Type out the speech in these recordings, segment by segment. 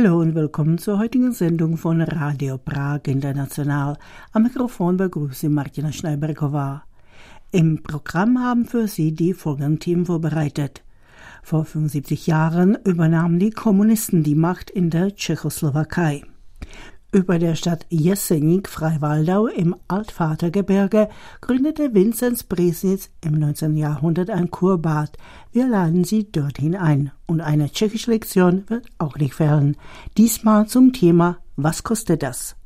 Hallo und willkommen zur heutigen Sendung von Radio Prag International. Am Mikrofon begrüße Sie Martina Schneiberkova. Im Programm haben für Sie die folgenden Themen vorbereitet. Vor 75 Jahren übernahmen die Kommunisten die Macht in der Tschechoslowakei. Über der Stadt Jesenik, Freiwaldau im Altvatergebirge, gründete Vinzenz Bresnitz im 19. Jahrhundert ein Kurbad. Wir laden Sie dorthin ein. Und eine tschechische Lektion wird auch nicht fehlen. Diesmal zum Thema Was kostet das?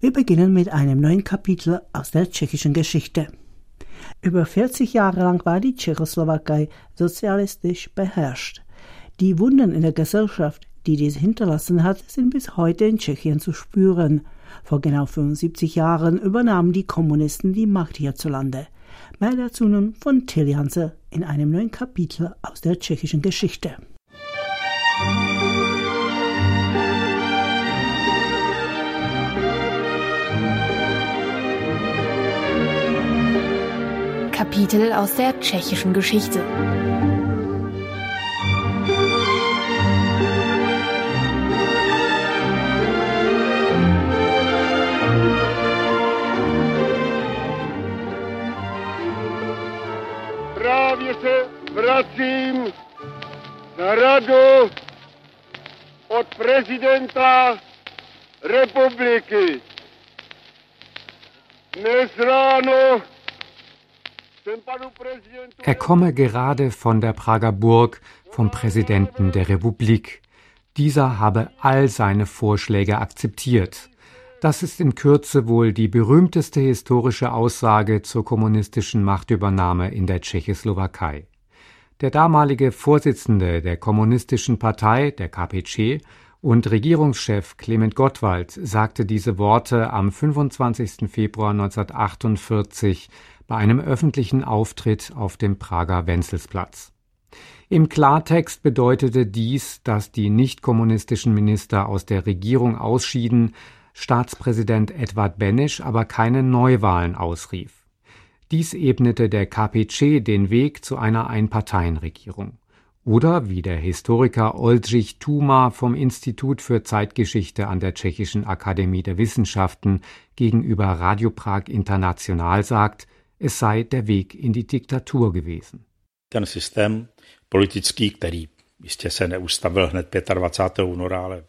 Wir beginnen mit einem neuen Kapitel aus der tschechischen Geschichte. Über 40 Jahre lang war die Tschechoslowakei sozialistisch beherrscht. Die Wunden in der Gesellschaft, die dies hinterlassen hat, sind bis heute in Tschechien zu spüren. Vor genau 75 Jahren übernahmen die Kommunisten die Macht hierzulande. Mehr dazu nun von Till Hanse in einem neuen Kapitel aus der tschechischen Geschichte. Kapitel aus der tschechischen Geschichte. Se vracím na radu od prezidenta republiky. Er komme gerade von der Prager Burg vom Präsidenten der Republik. Dieser habe all seine Vorschläge akzeptiert. Das ist in Kürze wohl die berühmteste historische Aussage zur kommunistischen Machtübernahme in der Tschechoslowakei. Der damalige Vorsitzende der Kommunistischen Partei, der KPC, und Regierungschef Clement Gottwald sagte diese Worte am 25. Februar 1948 bei einem öffentlichen Auftritt auf dem Prager Wenzelsplatz. Im Klartext bedeutete dies, dass die nicht-kommunistischen Minister aus der Regierung ausschieden, Staatspräsident Edward Benesch aber keine Neuwahlen ausrief. Dies ebnete der KPC den Weg zu einer Einparteienregierung. Oder wie der Historiker Oldřich Tuma vom Institut für Zeitgeschichte an der Tschechischen Akademie der Wissenschaften gegenüber Radio Prag International sagt, es sei der Weg in die Diktatur gewesen. Ten systém politický, který jistě se neustavil hned 25. února, ale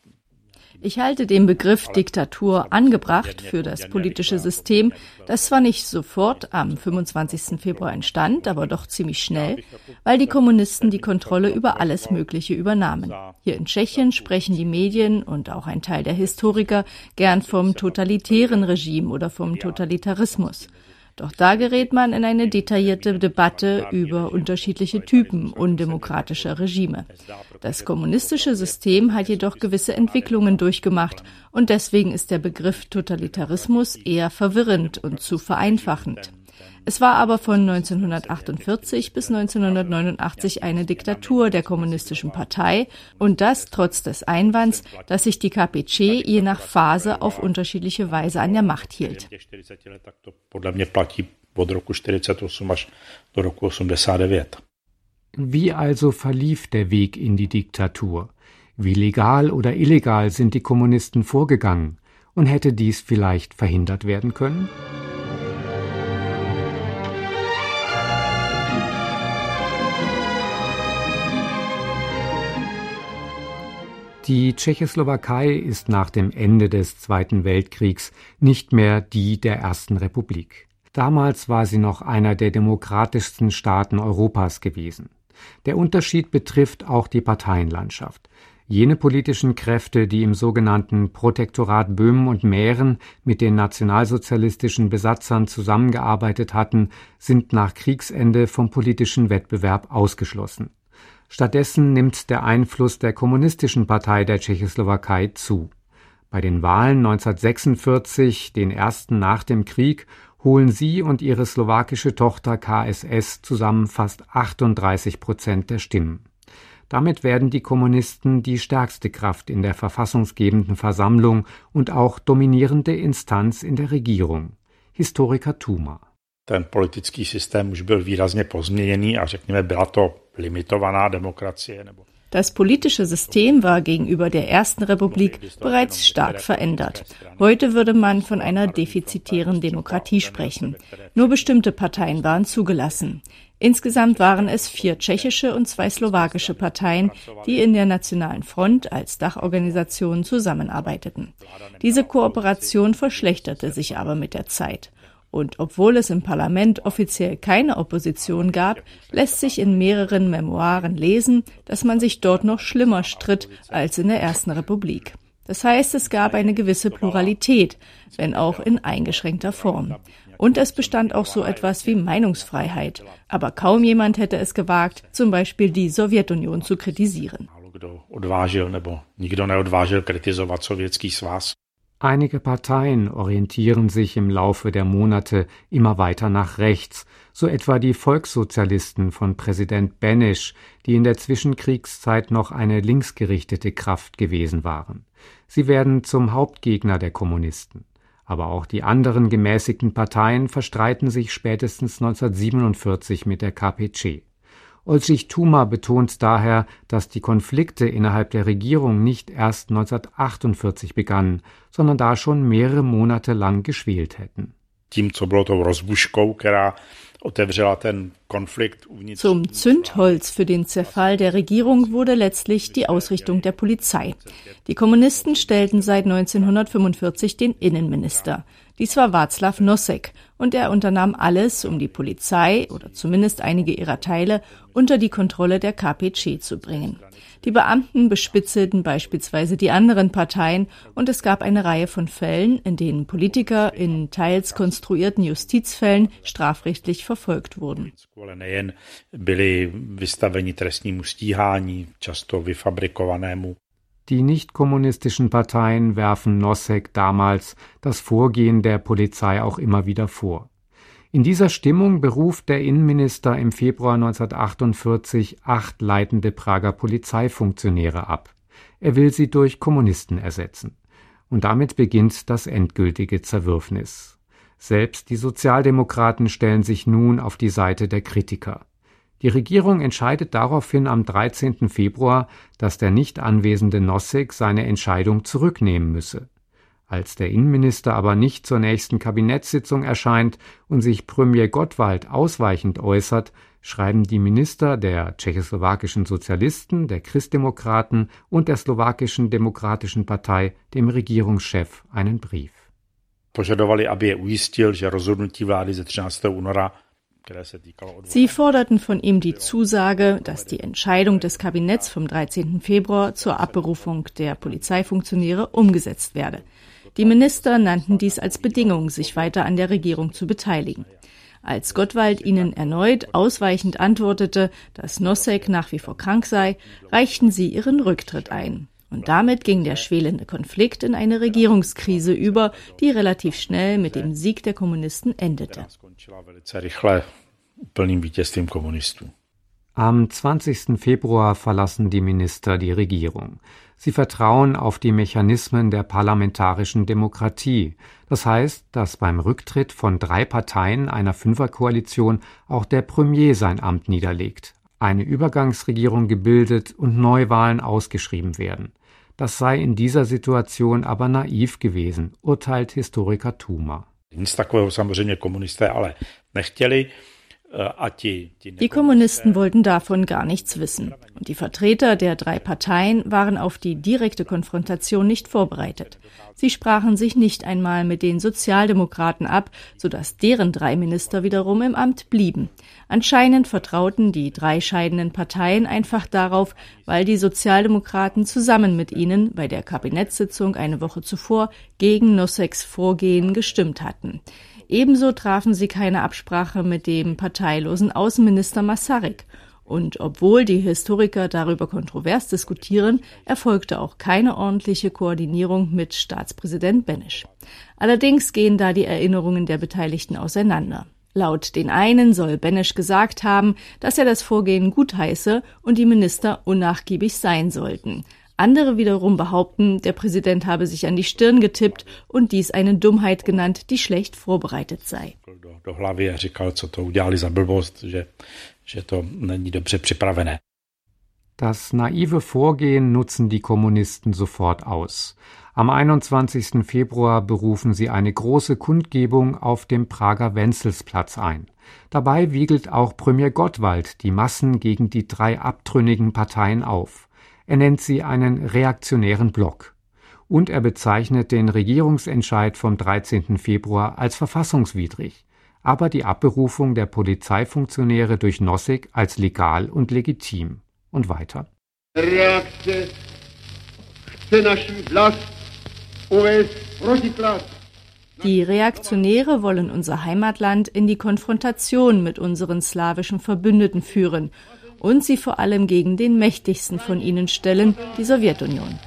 ich halte den Begriff Diktatur angebracht für das politische System, das zwar nicht sofort am 25. Februar entstand, aber doch ziemlich schnell, weil die Kommunisten die Kontrolle über alles Mögliche übernahmen. Hier in Tschechien sprechen die Medien und auch ein Teil der Historiker gern vom totalitären Regime oder vom Totalitarismus. Doch da gerät man in eine detaillierte Debatte über unterschiedliche Typen undemokratischer Regime. Das kommunistische System hat jedoch gewisse Entwicklungen durchgemacht und deswegen ist der Begriff Totalitarismus eher verwirrend und zu vereinfachend. Es war aber von 1948 bis 1989 eine Diktatur der kommunistischen Partei und das trotz des Einwands, dass sich die KPC je nach Phase auf unterschiedliche Weise an der Macht hielt. Wie also verlief der Weg in die Diktatur? Wie legal oder illegal sind die Kommunisten vorgegangen? Und hätte dies vielleicht verhindert werden können? Die Tschechoslowakei ist nach dem Ende des Zweiten Weltkriegs nicht mehr die der Ersten Republik. Damals war sie noch einer der demokratischsten Staaten Europas gewesen. Der Unterschied betrifft auch die Parteienlandschaft. Jene politischen Kräfte, die im sogenannten Protektorat Böhmen und Mähren mit den nationalsozialistischen Besatzern zusammengearbeitet hatten, sind nach Kriegsende vom politischen Wettbewerb ausgeschlossen. Stattdessen nimmt der Einfluss der Kommunistischen Partei der Tschechoslowakei zu. Bei den Wahlen 1946, den ersten nach dem Krieg, holen sie und ihre slowakische Tochter KSS zusammen fast 38 Prozent der Stimmen. Damit werden die Kommunisten die stärkste Kraft in der verfassungsgebenden Versammlung und auch dominierende Instanz in der Regierung. Historiker Thuma. Ten politický systém už byl výrazně pozměněný a řekněme, byla to limitovaná demokracie. Nebo Das politische System war gegenüber der Ersten Republik bereits stark verändert. Heute würde man von einer defizitären Demokratie sprechen. Nur bestimmte Parteien waren zugelassen. Insgesamt waren es vier tschechische und zwei slowakische Parteien, die in der Nationalen Front als Dachorganisation zusammenarbeiteten. Diese Kooperation verschlechterte sich aber mit der Zeit. Und obwohl es im Parlament offiziell keine Opposition gab, lässt sich in mehreren Memoiren lesen, dass man sich dort noch schlimmer stritt als in der Ersten Republik. Das heißt, es gab eine gewisse Pluralität, wenn auch in eingeschränkter Form. Und es bestand auch so etwas wie Meinungsfreiheit. Aber kaum jemand hätte es gewagt, zum Beispiel die Sowjetunion zu kritisieren. Einige Parteien orientieren sich im Laufe der Monate immer weiter nach rechts, so etwa die Volkssozialisten von Präsident Benesch, die in der Zwischenkriegszeit noch eine linksgerichtete Kraft gewesen waren. Sie werden zum Hauptgegner der Kommunisten. Aber auch die anderen gemäßigten Parteien verstreiten sich spätestens 1947 mit der KPC. Olsich Thuma betont daher, dass die Konflikte innerhalb der Regierung nicht erst 1948 begannen, sondern da schon mehrere Monate lang geschwelt hätten. Zum Zündholz für den Zerfall der Regierung wurde letztlich die Ausrichtung der Polizei. Die Kommunisten stellten seit 1945 den Innenminister. Dies war Václav Nosek und er unternahm alles, um die Polizei oder zumindest einige ihrer Teile unter die Kontrolle der KPC zu bringen. Die Beamten bespitzelten beispielsweise die anderen Parteien und es gab eine Reihe von Fällen, in denen Politiker in teils konstruierten Justizfällen strafrechtlich verfolgt wurden. Die nichtkommunistischen Parteien werfen Nosek damals das Vorgehen der Polizei auch immer wieder vor. In dieser Stimmung beruft der Innenminister im Februar 1948 acht leitende Prager Polizeifunktionäre ab. Er will sie durch Kommunisten ersetzen. Und damit beginnt das endgültige Zerwürfnis. Selbst die Sozialdemokraten stellen sich nun auf die Seite der Kritiker. Die Regierung entscheidet daraufhin am 13. Februar, dass der nicht anwesende Nossig seine Entscheidung zurücknehmen müsse. Als der Innenminister aber nicht zur nächsten Kabinettssitzung erscheint und sich Premier Gottwald ausweichend äußert, schreiben die Minister der tschechoslowakischen Sozialisten, der Christdemokraten und der slowakischen Demokratischen Partei dem Regierungschef einen Brief. Sie forderten von ihm die Zusage, dass die Entscheidung des Kabinetts vom 13. Februar zur Abberufung der Polizeifunktionäre umgesetzt werde. Die Minister nannten dies als Bedingung, sich weiter an der Regierung zu beteiligen. Als Gottwald ihnen erneut ausweichend antwortete, dass Nosek nach wie vor krank sei, reichten sie ihren Rücktritt ein. Und damit ging der schwelende Konflikt in eine Regierungskrise über, die relativ schnell mit dem Sieg der Kommunisten endete. Am 20. Februar verlassen die Minister die Regierung. Sie vertrauen auf die Mechanismen der parlamentarischen Demokratie. Das heißt, dass beim Rücktritt von drei Parteien einer Fünferkoalition auch der Premier sein Amt niederlegt, eine Übergangsregierung gebildet und Neuwahlen ausgeschrieben werden. Das sei in dieser Situation aber naiv gewesen, urteilt Historiker Thuma. Nic takového samozřejmě komunisté ale nechtěli. Die Kommunisten wollten davon gar nichts wissen. Und die Vertreter der drei Parteien waren auf die direkte Konfrontation nicht vorbereitet. Sie sprachen sich nicht einmal mit den Sozialdemokraten ab, sodass deren drei Minister wiederum im Amt blieben. Anscheinend vertrauten die drei scheidenden Parteien einfach darauf, weil die Sozialdemokraten zusammen mit ihnen bei der Kabinettssitzung eine Woche zuvor gegen Nosseks Vorgehen gestimmt hatten. Ebenso trafen sie keine Absprache mit dem parteilosen Außenminister Masaryk. Und obwohl die Historiker darüber kontrovers diskutieren, erfolgte auch keine ordentliche Koordinierung mit Staatspräsident Benesch. Allerdings gehen da die Erinnerungen der Beteiligten auseinander. Laut den einen soll Benesch gesagt haben, dass er das Vorgehen gutheiße und die Minister unnachgiebig sein sollten. Andere wiederum behaupten, der Präsident habe sich an die Stirn getippt und dies eine Dummheit genannt, die schlecht vorbereitet sei. Das naive Vorgehen nutzen die Kommunisten sofort aus. Am 21. Februar berufen sie eine große Kundgebung auf dem Prager Wenzelsplatz ein. Dabei wiegelt auch Premier Gottwald die Massen gegen die drei abtrünnigen Parteien auf. Er nennt sie einen reaktionären Block. Und er bezeichnet den Regierungsentscheid vom 13. Februar als verfassungswidrig, aber die Abberufung der Polizeifunktionäre durch Nossig als legal und legitim. Und weiter. Vlast die Reaktionäre wollen unser Heimatland in die Konfrontation mit unseren slawischen Verbündeten führen und sie vor allem gegen den mächtigsten von ihnen stellen, die Sowjetunion.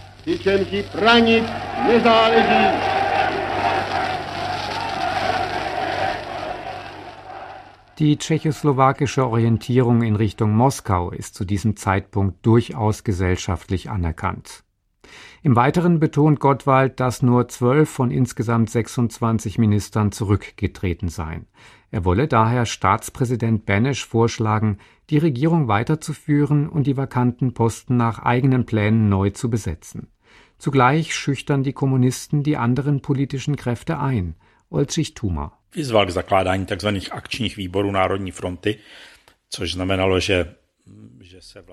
Die tschechoslowakische Orientierung in Richtung Moskau ist zu diesem Zeitpunkt durchaus gesellschaftlich anerkannt. Im Weiteren betont Gottwald, dass nur zwölf von insgesamt 26 Ministern zurückgetreten seien. Er wolle daher Staatspräsident Benesch vorschlagen, die Regierung weiterzuführen und die vakanten Posten nach eigenen Plänen neu zu besetzen. Zugleich schüchtern die Kommunisten die anderen politischen Kräfte ein. Olčich Tuma. Vyzval k zakládání tzv. akčních výborů Národní fronty, což znamenalo, že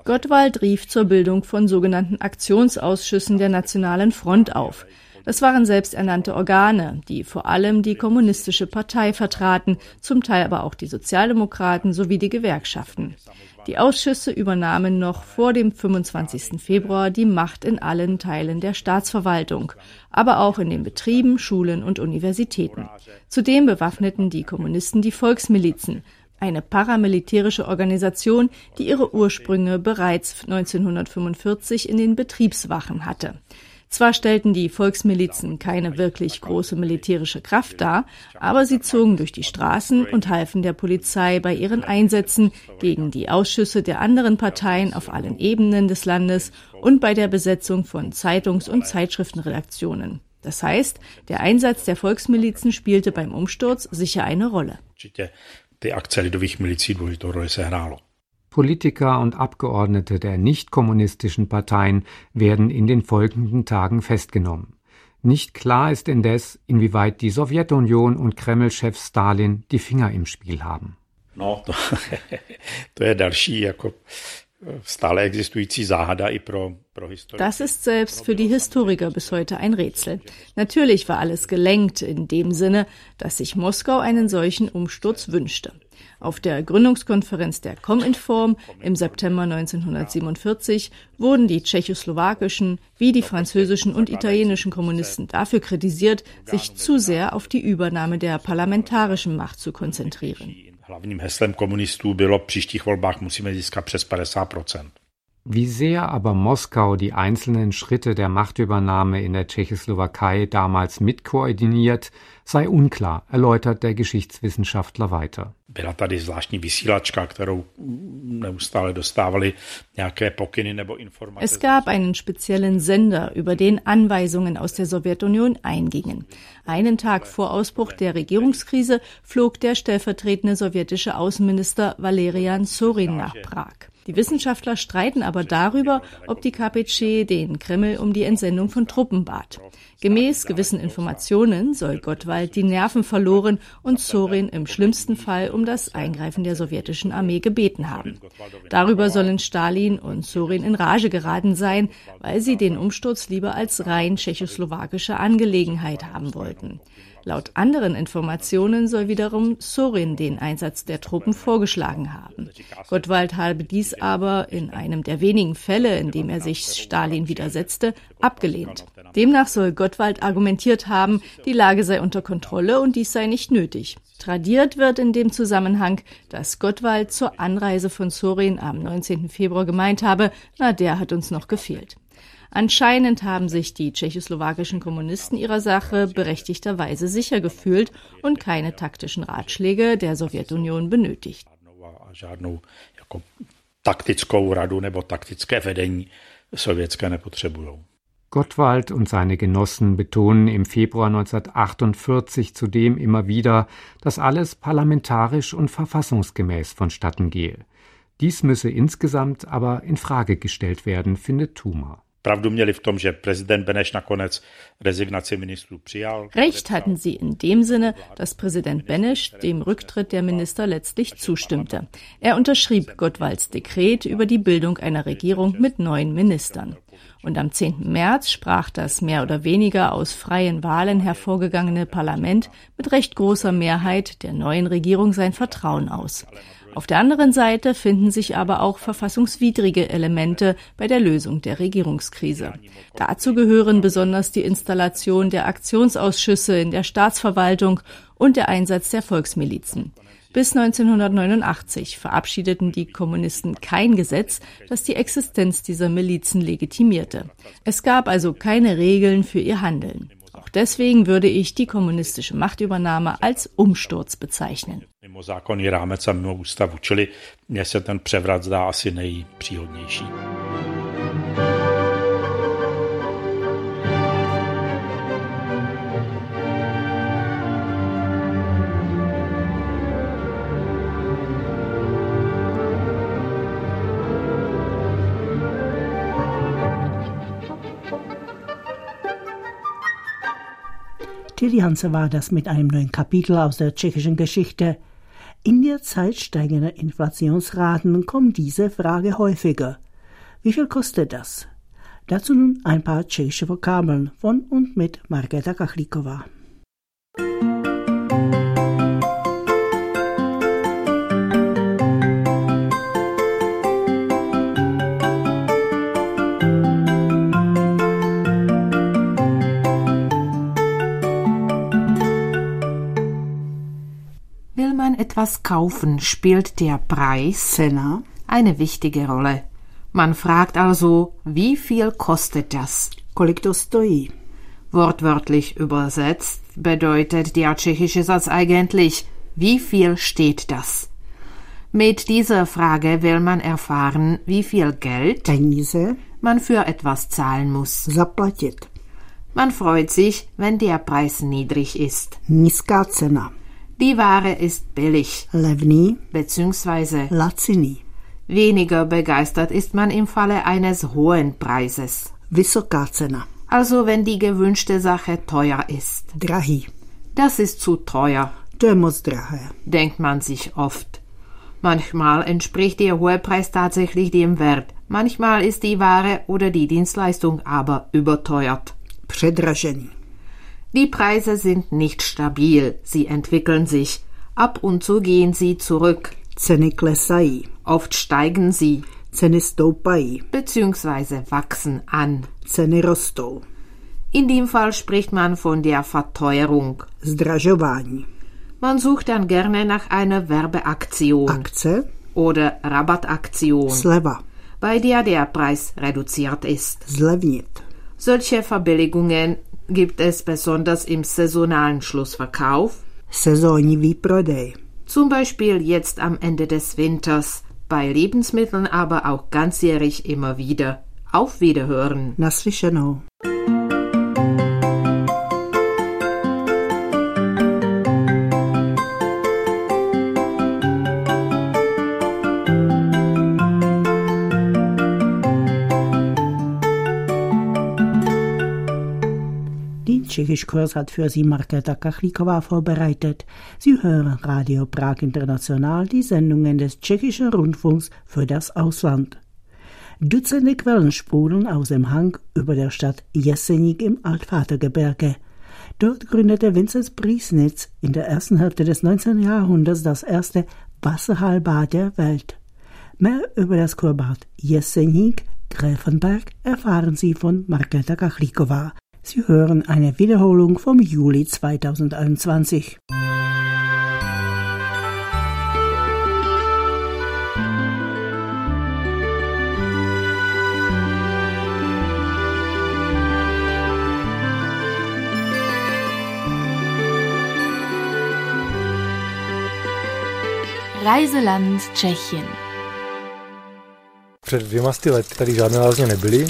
Gottwald rief zur Bildung von sogenannten Aktionsausschüssen der Nationalen Front auf. Das waren selbsternannte Organe, die vor allem die kommunistische Partei vertraten, zum Teil aber auch die Sozialdemokraten sowie die Gewerkschaften. Die Ausschüsse übernahmen noch vor dem 25. Februar die Macht in allen Teilen der Staatsverwaltung, aber auch in den Betrieben, Schulen und Universitäten. Zudem bewaffneten die Kommunisten die Volksmilizen, eine paramilitärische Organisation, die ihre Ursprünge bereits 1945 in den Betriebswachen hatte. Zwar stellten die Volksmilizen keine wirklich große militärische Kraft dar, aber sie zogen durch die Straßen und halfen der Polizei bei ihren Einsätzen gegen die Ausschüsse der anderen Parteien auf allen Ebenen des Landes und bei der Besetzung von Zeitungs- und Zeitschriftenredaktionen. Das heißt, der Einsatz der Volksmilizen spielte beim Umsturz sicher eine Rolle ty akce lidových milicí důležitou roli sehrálo. Politiker und Abgeordnete der nicht-kommunistischen Parteien werden in den folgenden Tagen festgenommen. Nicht klar ist indes, inwieweit die Sowjetunion und Kreml-Chef Stalin die Finger im Spiel haben. No, to, to je další jako stále existující záhada i pro, Das ist selbst für die Historiker bis heute ein Rätsel. Natürlich war alles gelenkt in dem Sinne, dass sich Moskau einen solchen Umsturz wünschte. Auf der Gründungskonferenz der Cominform im September 1947 wurden die tschechoslowakischen wie die französischen und italienischen Kommunisten dafür kritisiert, sich zu sehr auf die Übernahme der parlamentarischen Macht zu konzentrieren. Hlavním heslem komunistů bylo příštích volbách musíme získat přes 50 Wie sehr aber Moskau die einzelnen Schritte der Machtübernahme in der Tschechoslowakei damals mitkoordiniert, sei unklar, erläutert der Geschichtswissenschaftler weiter. Es gab einen speziellen Sender, über den Anweisungen aus der Sowjetunion eingingen. Einen Tag vor Ausbruch der Regierungskrise flog der stellvertretende sowjetische Außenminister Valerian Sorin nach Prag. Die Wissenschaftler streiten aber darüber, ob die KPC den Kreml um die Entsendung von Truppen bat. Gemäß gewissen Informationen soll Gottwald die Nerven verloren und Zorin im schlimmsten Fall um das Eingreifen der sowjetischen Armee gebeten haben. Darüber sollen Stalin und Zorin in Rage geraten sein, weil sie den Umsturz lieber als rein tschechoslowakische Angelegenheit haben wollten. Laut anderen Informationen soll wiederum Sorin den Einsatz der Truppen vorgeschlagen haben. Gottwald habe dies aber in einem der wenigen Fälle, in dem er sich Stalin widersetzte, abgelehnt. Demnach soll Gottwald argumentiert haben, die Lage sei unter Kontrolle und dies sei nicht nötig. Tradiert wird in dem Zusammenhang, dass Gottwald zur Anreise von Sorin am 19. Februar gemeint habe, na, der hat uns noch gefehlt. Anscheinend haben sich die tschechoslowakischen Kommunisten ihrer Sache berechtigterweise sicher gefühlt und keine taktischen Ratschläge der Sowjetunion benötigt. Gottwald und seine Genossen betonen im Februar 1948 zudem immer wieder, dass alles parlamentarisch und verfassungsgemäß vonstatten gehe. Dies müsse insgesamt aber in Frage gestellt werden, findet Thuma. Recht hatten sie in dem Sinne, dass Präsident Benesch dem Rücktritt der Minister letztlich zustimmte. Er unterschrieb Gottwalds Dekret über die Bildung einer Regierung mit neun Ministern. Und am 10. März sprach das mehr oder weniger aus freien Wahlen hervorgegangene Parlament mit recht großer Mehrheit der neuen Regierung sein Vertrauen aus. Auf der anderen Seite finden sich aber auch verfassungswidrige Elemente bei der Lösung der Regierungskrise. Dazu gehören besonders die Installation der Aktionsausschüsse in der Staatsverwaltung und der Einsatz der Volksmilizen. Bis 1989 verabschiedeten die Kommunisten kein Gesetz, das die Existenz dieser Milizen legitimierte. Es gab also keine Regeln für ihr Handeln. Auch deswegen würde ich die kommunistische Machtübernahme als Umsturz bezeichnen. Mimo zákonný rámec a mimo ústavu, čili mně se ten. Tilly Hanse war das mit einem neuen Kapitel aus der tschechischen Geschichte. In der Zeit steigender Inflationsraten kommt diese Frage häufiger. Wie viel kostet das? Dazu nun ein paar tschechische Vokabeln von und mit Margeta Kachlikova. Etwas kaufen, spielt der Preis Cena eine wichtige Rolle. Man fragt also, wie viel kostet das? Kolik to stojí? Wortwörtlich übersetzt bedeutet der tschechische Satz eigentlich, wie viel steht das? Mit dieser Frage will man erfahren, wie viel Geld Peníze man für etwas zahlen muss. Zaplatit. Man freut sich, wenn der Preis niedrig ist. Nízká cena. Die Ware ist billig. Levný bzw. laciný. Weniger begeistert ist man im Falle eines hohen Preises. Vysoká cena. Also wenn die gewünschte Sache teuer ist. Drahý. Das ist zu teuer. Moc drahé. Denkt man sich oft. Manchmal entspricht der hohe Preis tatsächlich dem Wert. Manchmal ist die Ware oder die Dienstleistung aber überteuert. Předražený. Die Preise sind nicht stabil, sie entwickeln sich. Ab und zu gehen sie zurück. Ceny klesají. Oft steigen sie. Ceny stoupají. Beziehungsweise wachsen an. Ceny rostou. In dem Fall spricht man von der Verteuerung. Zdražování. Man sucht dann gerne nach einer Werbeaktion. Akce. Oder Rabattaktion. Sleva. Bei der der Preis reduziert ist. Zlevnit. Solche Verbilligungen gibt es besonders im saisonalen Schlussverkauf, Sezónní výprodej, zum Beispiel jetzt am Ende des Winters, bei Lebensmitteln aber auch ganzjährig immer wieder. Auf Wiederhören. Naslyšenou. Tschechischkurs hat für Sie Marketa Kachlikova vorbereitet. Sie hören Radio Prag International, die Sendungen des tschechischen Rundfunks für das Ausland. Dutzende Quellen sprudeln aus dem Hang über der Stadt Jesenik im Altvatergebirge. Dort gründete Vinzenz Priesnitz in der ersten Hälfte des 19. Jahrhunderts das erste Wasserheilbad der Welt. Mehr über das Kurbad Jesenik Gräfenberg erfahren Sie von Marketa Kachlikova. Sie hören eine Wiederholung vom Juli 2021. Reiseland Tschechien. Před dvěma lety tady žádné lázně nebyly,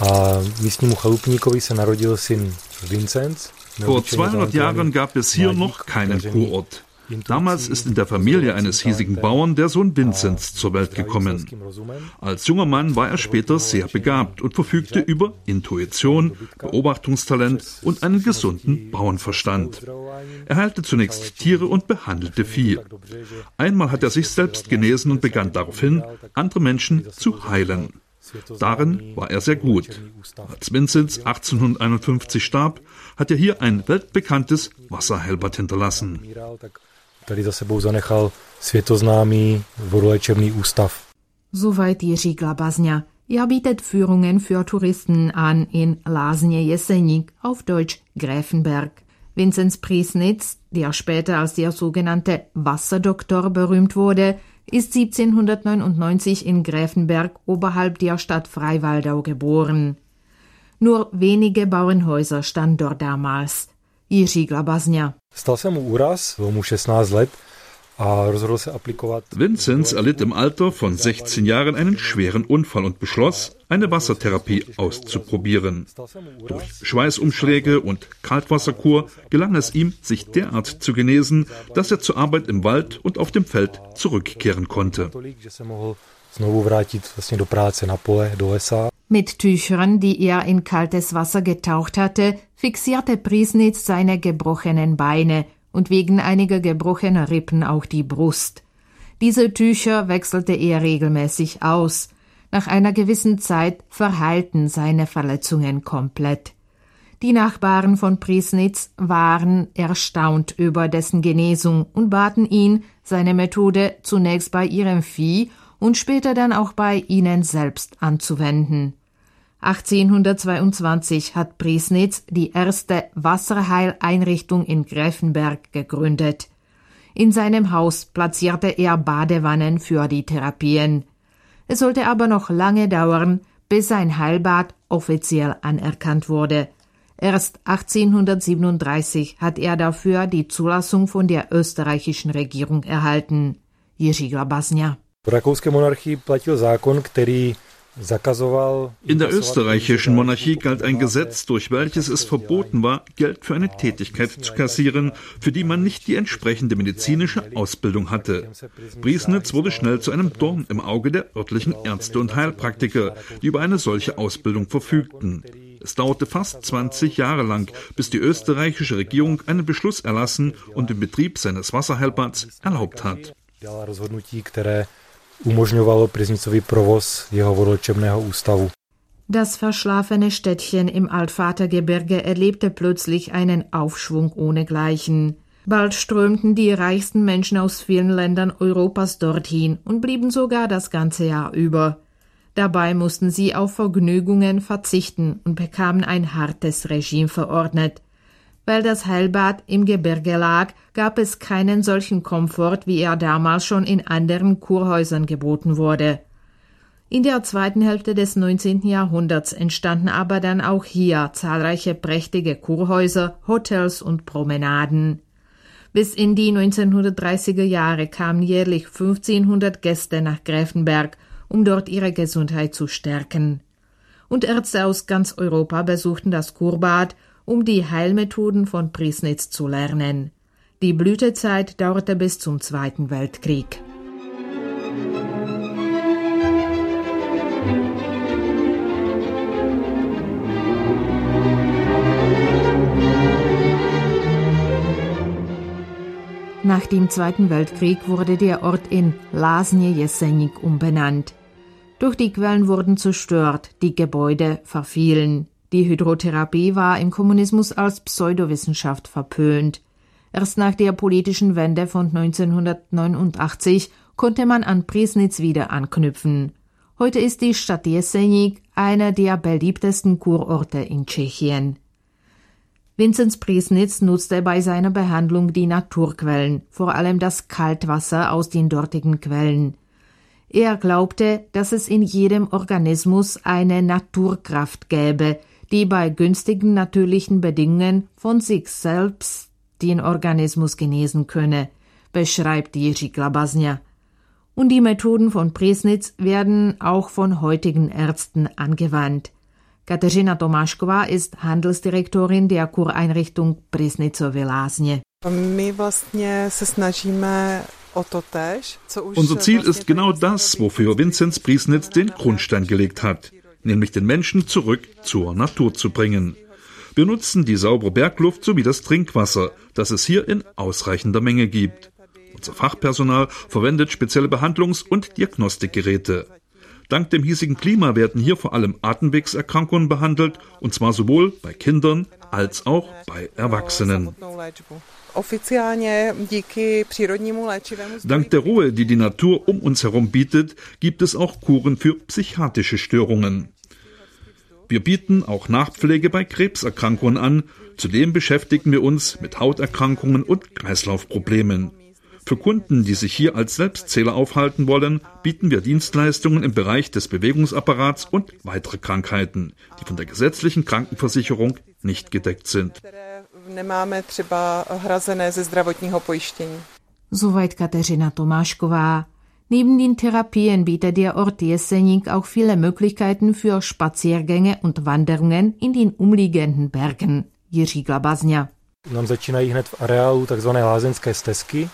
A místnímu chalupníkovi se narodil syn Vinzenz. Vor 200 Jahren gab es hier noch keinen Kurort. Damals ist in der Familie eines hiesigen Bauern der Sohn Vinzenz zur Welt gekommen. Als junger Mann war er später sehr begabt und verfügte über Intuition, Beobachtungstalent und einen gesunden Bauernverstand. Er heilte zunächst Tiere und behandelte Vieh. Einmal hat er sich selbst genesen und begann daraufhin, andere Menschen zu heilen. Darin war er sehr gut. Als Vinzenz 1851 starb, hat er hier ein weltbekanntes Wasserheilbad hinterlassen. Soweit Jiří Glabaznia. Er bietet Führungen für Touristen an in Lasnie Jesenik, auf Deutsch Gräfenberg. Vinzenz Priesnitz, der später als der sogenannte Wasserdoktor berühmt wurde, ist 1799 in Gräfenberg oberhalb der Stadt Freiwaldau geboren. Nur wenige Bauernhäuser standen dort damals. Jiří Glabaznia. Stal se mu úraz, mu 16 let Vinzenz erlitt im Alter von 16 Jahren einen schweren Unfall und beschloss, eine Wassertherapie auszuprobieren. Durch Schweißumschläge und Kaltwasserkur gelang es ihm, sich derart zu genesen, dass er zur Arbeit im Wald und auf dem Feld zurückkehren konnte. Mit Tüchern, die er in kaltes Wasser getaucht hatte, fixierte Priesnitz seine gebrochenen Beine und wegen einiger gebrochener Rippen auch die Brust. Diese Tücher wechselte er regelmäßig aus. Nach einer gewissen Zeit verheilten seine Verletzungen komplett. Die Nachbarn von Priesnitz waren erstaunt über dessen Genesung und baten ihn, seine Methode zunächst bei ihrem Vieh und später dann auch bei ihnen selbst anzuwenden. 1822 hat Priesnitz die erste Wasserheileinrichtung in Gräfenberg gegründet. In seinem Haus platzierte er Badewannen für die Therapien. Es sollte aber noch lange dauern, bis sein Heilbad offiziell anerkannt wurde. Erst 1837 hat er dafür die Zulassung von der österreichischen Regierung erhalten. Jiří Glabaznia. V rakouské monarchii platil zákon, in der österreichischen Monarchie galt ein Gesetz, durch welches es verboten war, Geld für eine Tätigkeit zu kassieren, für die man nicht die entsprechende medizinische Ausbildung hatte. Briesnitz wurde schnell zu einem Dorn im Auge der örtlichen Ärzte und Heilpraktiker, die über eine solche Ausbildung verfügten. Es dauerte fast 20 Jahre lang, bis die österreichische Regierung einen Beschluss erlassen und den Betrieb seines Wasserheilbads erlaubt hat umožňovalo Priznicový provoz jeho vodolčebného ústavu. Das verschlafene Städtchen im Altvatergebirge erlebte plötzlich einen Aufschwung ohnegleichen. Bald strömten die reichsten Menschen aus vielen Ländern Europas dorthin und blieben sogar das ganze Jahr über. Dabei mussten sie auf Vergnügungen verzichten und bekamen ein hartes Regime verordnet. Weil das Heilbad im Gebirge lag, gab es keinen solchen Komfort, wie er damals schon in anderen Kurhäusern geboten wurde. In der zweiten Hälfte des 19. Jahrhunderts entstanden aber dann auch hier zahlreiche prächtige Kurhäuser, Hotels und Promenaden. Bis in die 1930er Jahre kamen jährlich 1500 Gäste nach Gräfenberg, um dort ihre Gesundheit zu stärken. Und Ärzte aus ganz Europa besuchten das Kurbad um die Heilmethoden von Priesnitz zu lernen. Die Blütezeit dauerte bis zum Zweiten Weltkrieg. Nach dem Zweiten Weltkrieg wurde der Ort in Lasnie Jesenik umbenannt. Doch die Quellen wurden zerstört, die Gebäude verfielen. Die Hydrotherapie war im Kommunismus als Pseudowissenschaft verpönt. Erst nach der politischen Wende von 1989 konnte man an Priesnitz wieder anknüpfen. Heute ist die Stadt Jesenik einer der beliebtesten Kurorte in Tschechien. Vinzenz Priesnitz nutzte bei seiner Behandlung die Naturquellen, vor allem das Kaltwasser aus den dortigen Quellen. Er glaubte, dass es in jedem Organismus eine Naturkraft gäbe, die bei günstigen natürlichen Bedingungen von sich selbst den Organismus genesen könne, beschreibt Jiří Glabaznia. Und die Methoden von Priesnitz werden auch von heutigen Ärzten angewandt. Kateřina Tomášková ist Handelsdirektorin der Kureinrichtung Prisnitzové Lázně. Unser Ziel ist genau das, wofür Vinzenz Priesnitz den Grundstein gelegt hat, nämlich den Menschen zurück zur Natur zu bringen. Wir nutzen die saubere Bergluft sowie das Trinkwasser, das es hier in ausreichender Menge gibt. Unser Fachpersonal verwendet spezielle Behandlungs- und Diagnostikgeräte. Dank dem hiesigen Klima werden hier vor allem Atemwegserkrankungen behandelt, und zwar sowohl bei Kindern als auch bei Erwachsenen. Dank der Ruhe, die die Natur um uns herum bietet, gibt es auch Kuren für psychiatrische Störungen. Wir bieten auch Nachpflege bei Krebserkrankungen an. Zudem beschäftigen wir uns mit Hauterkrankungen und Kreislaufproblemen. Für Kunden, die sich hier als Selbstzähler aufhalten wollen, bieten wir Dienstleistungen im Bereich des Bewegungsapparats und weitere Krankheiten, die von der gesetzlichen Krankenversicherung nicht gedeckt sind. Soweit Kateřina Tomášková. Neben den Therapien bietet der Ort Jesenik auch viele Möglichkeiten für Spaziergänge und Wanderungen in den umliegenden Bergen. Jiří Glabaznia. Nám začínají hned v areálu tzv. lázeňské stezky,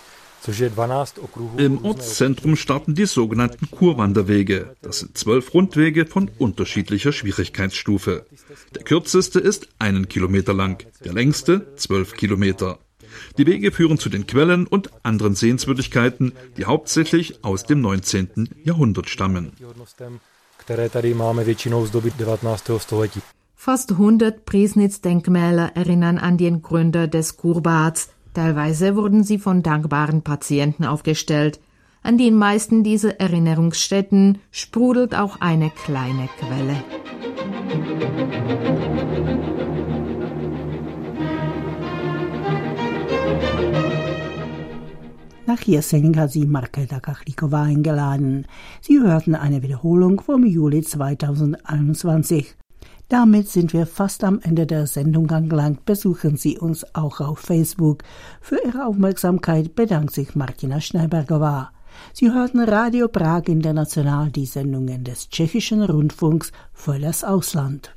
im Ortszentrum starten die sogenannten Kurwanderwege. Das sind zwölf Rundwege von unterschiedlicher Schwierigkeitsstufe. Der kürzeste ist einen Kilometer lang, der längste zwölf Kilometer. Die Wege führen zu den Quellen und anderen Sehenswürdigkeiten, die hauptsächlich aus dem 19. Jahrhundert stammen. Fast 100 Priesnitz-Denkmäler erinnern an den Gründer des Kurbads, Teilweise wurden sie von dankbaren Patienten aufgestellt. An den meisten dieser Erinnerungsstätten sprudelt auch eine kleine Quelle. Nach Jersing hat sie Markelda Kachlikova eingeladen. Sie hörten eine Wiederholung vom Juli 2021. Damit sind wir fast am Ende der Sendung angelangt. Besuchen Sie uns auch auf Facebook. Für Ihre Aufmerksamkeit bedankt sich Martina Schneiberger. Sie hörten Radio Prag International die Sendungen des tschechischen Rundfunks für das Ausland.